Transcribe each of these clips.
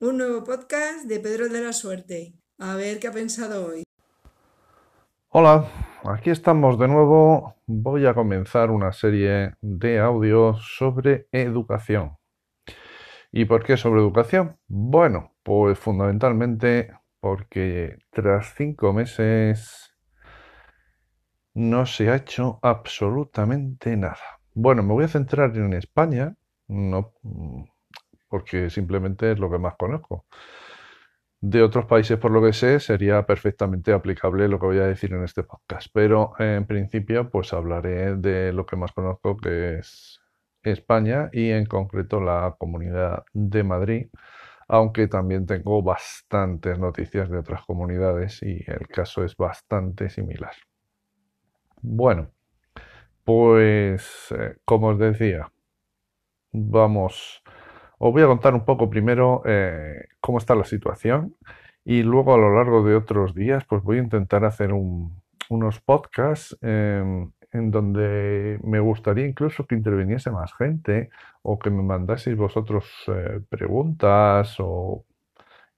Un nuevo podcast de Pedro de la Suerte. A ver qué ha pensado hoy. Hola, aquí estamos de nuevo. Voy a comenzar una serie de audios sobre educación. ¿Y por qué sobre educación? Bueno, pues fundamentalmente porque tras cinco meses no se ha hecho absolutamente nada. Bueno, me voy a centrar en España, no porque simplemente es lo que más conozco. De otros países, por lo que sé, sería perfectamente aplicable lo que voy a decir en este podcast. Pero en principio, pues hablaré de lo que más conozco, que es España y en concreto la Comunidad de Madrid, aunque también tengo bastantes noticias de otras comunidades y el caso es bastante similar. Bueno, pues eh, como os decía, vamos os voy a contar un poco primero eh, cómo está la situación y luego a lo largo de otros días pues voy a intentar hacer unos podcasts em, en donde me gustaría incluso que interviniese más gente o que me mandaseis vosotros eh, preguntas o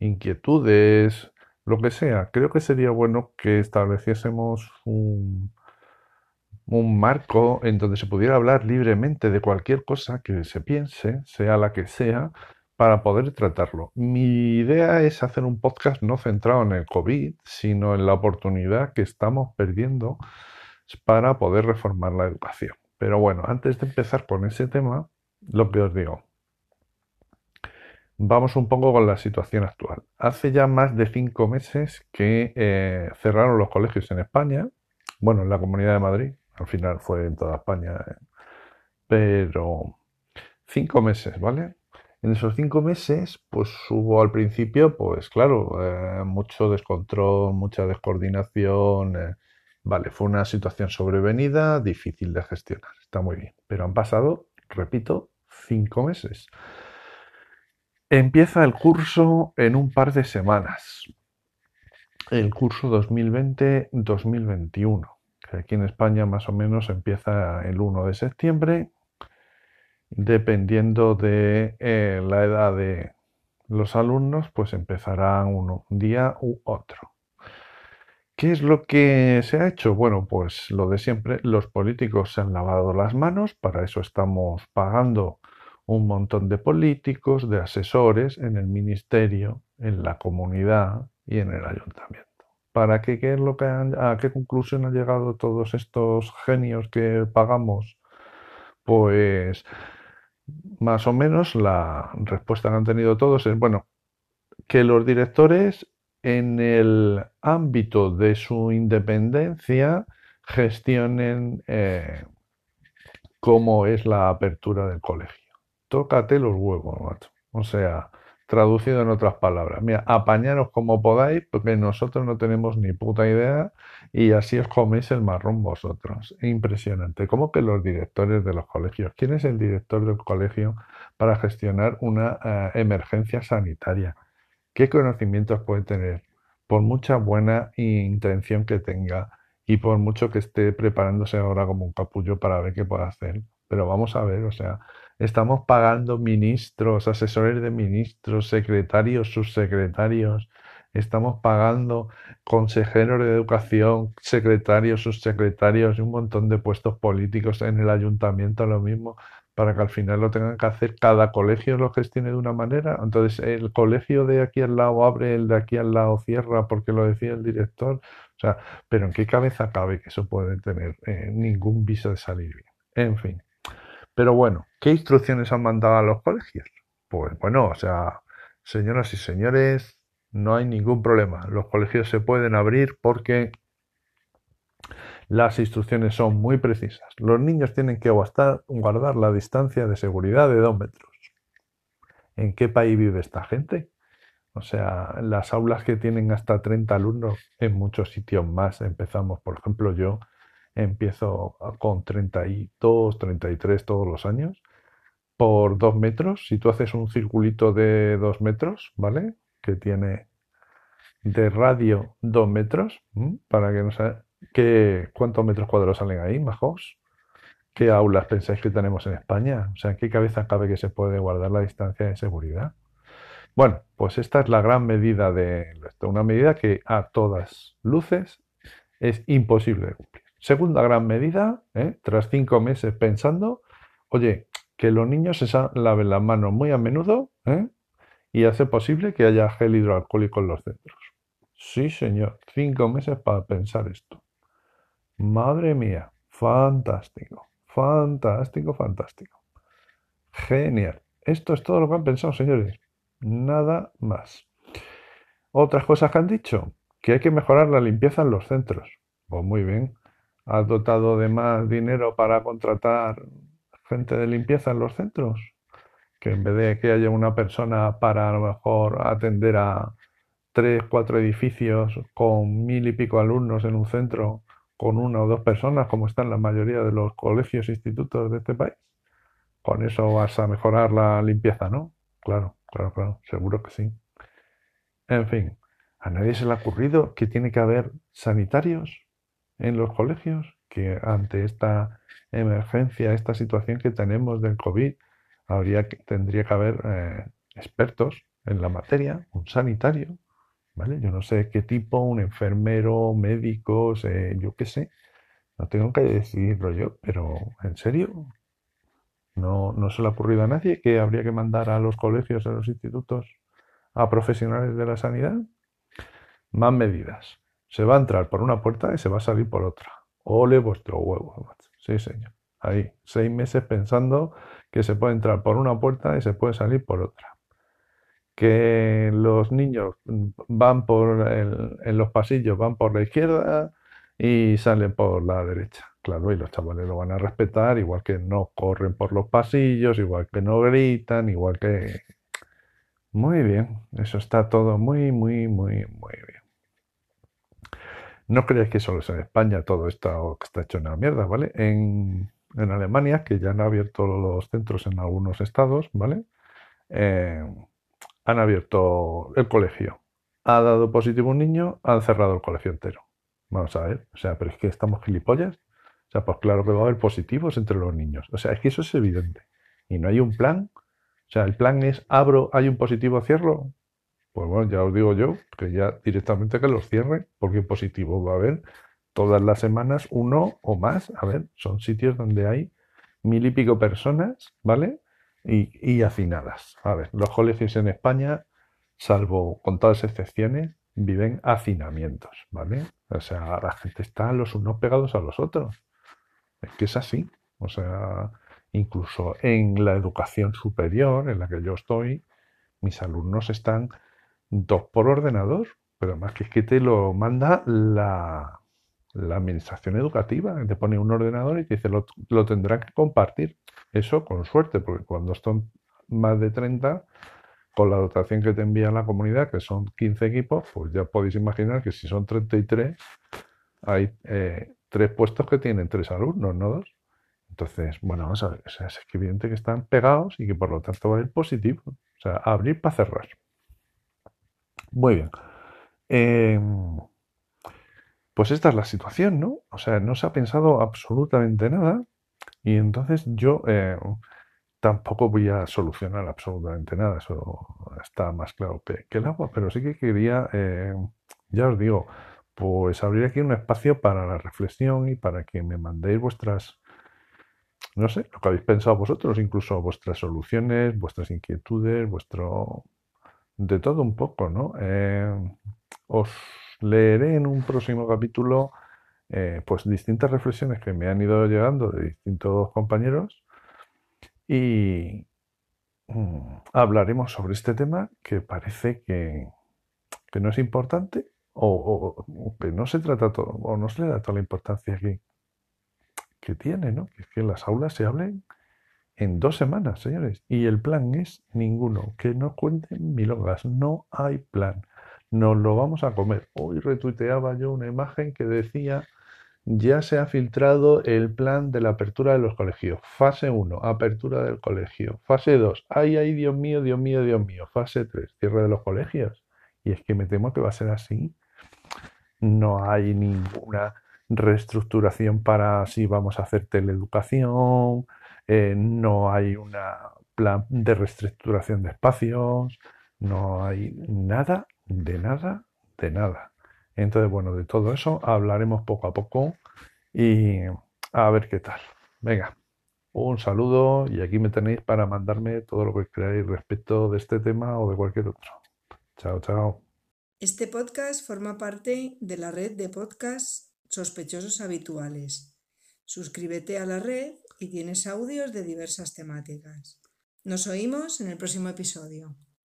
inquietudes, lo que sea. Creo que sería bueno que estableciésemos un, un marco en donde se pudiera hablar libremente de cualquier cosa que se piense, sea la que sea, para poder tratarlo. Mi idea es hacer un podcast no centrado en el COVID, sino en la oportunidad que estamos perdiendo para poder reformar la educación. Pero bueno, antes de empezar con ese tema, lo que os digo. Vamos un poco con la situación actual. Hace ya más de cinco meses que eh, cerraron los colegios en España, bueno, en la Comunidad de Madrid, al final fue en toda España. Eh. Pero cinco meses, ¿vale? En esos cinco meses, pues hubo al principio, pues claro, eh, mucho descontrol, mucha descoordinación. Eh. vale, fue una situación sobrevenida, difícil de gestionar. Está muy bien. Pero han pasado, repito, cinco meses. Empieza el curso en un par de semanas. El curso 2020-2021 aquí en España más o menos empieza el 1 de septiembre, dependiendo de eh, la edad de los alumnos, pues empezará uno, un día u otro. ¿Qué es lo que se ha hecho? Bueno, pues lo de siempre, los políticos se han lavado las manos, para eso estamos pagando un montón de políticos, de asesores en el ministerio, en la comunidad y en el ayuntamiento. ¿Para qué, qué es lo que a qué conclusión han llegado todos estos genios que pagamos? Pues más o menos la respuesta que han tenido todos es, bueno, que los directores en el ámbito de su independencia gestionen eh, cómo es la apertura del colegio. Tócate los huevos, macho. O sea, Traducido en otras palabras, mira, apañaros como podáis, porque nosotros no tenemos ni puta idea y así os coméis el marrón vosotros. Impresionante. ¿Cómo que los directores de los colegios? ¿Quién es el director del colegio para gestionar una eh, emergencia sanitaria? ¿Qué conocimientos puede tener? Por mucha buena intención que tenga y por mucho que esté preparándose ahora como un capullo para ver qué puede hacer. Pero vamos a ver, o sea, Estamos pagando ministros, asesores de ministros, secretarios, subsecretarios. Estamos pagando consejeros de educación, secretarios, subsecretarios y un montón de puestos políticos en el ayuntamiento, lo mismo, para que al final lo tengan que hacer. Cada colegio lo gestione de una manera. Entonces, el colegio de aquí al lado abre, el de aquí al lado cierra porque lo decía el director. O sea, pero ¿en qué cabeza cabe que eso puede tener eh, ningún viso de salir bien? En fin. Pero bueno, ¿qué instrucciones han mandado a los colegios? Pues bueno, o sea, señoras y señores, no hay ningún problema. Los colegios se pueden abrir porque las instrucciones son muy precisas. Los niños tienen que guardar la distancia de seguridad de dos metros. ¿En qué país vive esta gente? O sea, las aulas que tienen hasta 30 alumnos, en muchos sitios más empezamos, por ejemplo, yo empiezo con 32, 33 todos los años por 2 metros. Si tú haces un circulito de 2 metros, ¿vale? Que tiene de radio 2 metros, para que no sea, ¿qué, ¿cuántos metros cuadrados salen ahí, majos? ¿Qué aulas pensáis que tenemos en España? O sea, ¿en qué cabeza cabe que se puede guardar la distancia de seguridad? Bueno, pues esta es la gran medida de esto, una medida que a todas luces es imposible. Segunda gran medida, ¿eh? tras cinco meses pensando, oye, que los niños se laven las manos muy a menudo ¿eh? y hace posible que haya gel hidroalcohólico en los centros. Sí, señor, cinco meses para pensar esto. Madre mía, fantástico, fantástico, fantástico. Genial. Esto es todo lo que han pensado, señores. Nada más. Otras cosas que han dicho, que hay que mejorar la limpieza en los centros. Pues muy bien. ¿Has dotado de más dinero para contratar gente de limpieza en los centros? Que en vez de que haya una persona para a lo mejor atender a tres, cuatro edificios con mil y pico alumnos en un centro, con una o dos personas, como están la mayoría de los colegios e institutos de este país. Con eso vas a mejorar la limpieza, ¿no? Claro, claro, claro, seguro que sí. En fin, ¿a nadie se le ha ocurrido que tiene que haber sanitarios en los colegios? Que ante esta emergencia, esta situación que tenemos del COVID, habría que, tendría que haber eh, expertos en la materia, un sanitario, ¿vale? Yo no sé qué tipo, un enfermero, médicos, yo qué sé, no tengo que decidirlo yo, pero ¿en serio? No, no se le ha ocurrido a nadie que habría que mandar a los colegios, a los institutos, a profesionales de la sanidad. Más medidas. Se va a entrar por una puerta y se va a salir por otra. Ole vuestro huevo. Sí, señor. Ahí, seis meses pensando que se puede entrar por una puerta y se puede salir por otra. Que los niños van por en los pasillos, van por la izquierda y salen por la derecha. Claro, y los chavales lo van a respetar, igual que no corren por los pasillos, igual que no gritan, igual que... Muy bien, eso está todo muy, muy, muy, muy bien. No creáis que solo es en España todo esto que está hecho en la mierda, ¿vale? En, Alemania, que ya han abierto los centros en algunos estados, ¿vale? Eh, han abierto el colegio. Ha dado positivo un niño, han cerrado el colegio entero. Vamos a ver, o sea, pero es que estamos gilipollas. O sea, pues claro que va a haber positivos entre los niños. O sea, es que eso es evidente. Y no hay un plan. O sea, el plan es abro, hay un positivo, cierro. Pues bueno, ya os digo yo que ya directamente que los cierre, porque positivo va a haber todas las semanas uno o más. A ver, son sitios donde hay mil y pico personas, ¿vale? Y, y hacinadas. A ver, los colegios en España, salvo con todas excepciones, viven hacinamientos, ¿vale? O sea, la gente está los unos pegados a los otros. Es que es así. O sea, incluso en la educación superior en la que yo estoy, mis alumnos están dos por ordenador, pero más que es que te lo manda la, la administración educativa, te pone un ordenador y te dice lo, tendrán que compartir. Eso con suerte, porque cuando son más de 30, con la dotación que te envía la comunidad, que son 15 equipos, pues ya podéis imaginar que si son 33, hay eh, tres puestos que tienen tres alumnos, no dos. Entonces, bueno, vamos a ver, es evidente que están pegados y que por lo tanto va a ir positivo. O sea, abrir para cerrar. Muy bien. Em, pues esta es la situación, ¿no? O sea, no se ha pensado absolutamente nada y entonces yo eh, tampoco voy a solucionar absolutamente nada, eso está más claro que, el agua, pero sí que quería, eh, ya os digo, pues abrir aquí un espacio para la reflexión y para que me mandéis vuestras, no sé, lo que habéis pensado vosotros, incluso vuestras soluciones, vuestras inquietudes, vuestro... de todo un poco, ¿no? Eh, os leeré en un próximo capítulo eh, pues distintas reflexiones que me han ido llegando de distintos compañeros y mm, hablaremos sobre este tema que parece que, que no es importante o, que no se trata todo, o no se le da toda la importancia que, que tiene, ¿no? Que es que en las aulas se hablen en dos semanas, señores. Y el plan es ninguno. Que no cuenten milongas. No hay plan. Nos lo vamos a comer. Hoy retuiteaba yo una imagen que decía ya se ha filtrado el plan de la apertura de los colegios. Fase 1, apertura del colegio. Fase 2, ay, ay, Dios mío, Dios mío, Dios mío. Fase 3, cierre de los colegios. Y es que me temo que va a ser así no hay ninguna reestructuración para si vamos a hacer teleeducación, eh, no hay un plan de reestructuración de espacios, No hay nada, de nada, de nada. Entonces, bueno, de todo eso hablaremos poco a poco y a ver qué tal. Venga, un saludo y aquí me tenéis para mandarme todo lo que queráis respecto de este tema o de cualquier otro. Chao, chao. Este podcast forma parte de la red de podcasts sospechosos habituales. Suscríbete a la red y tienes audios de diversas temáticas. Nos oímos en el próximo episodio.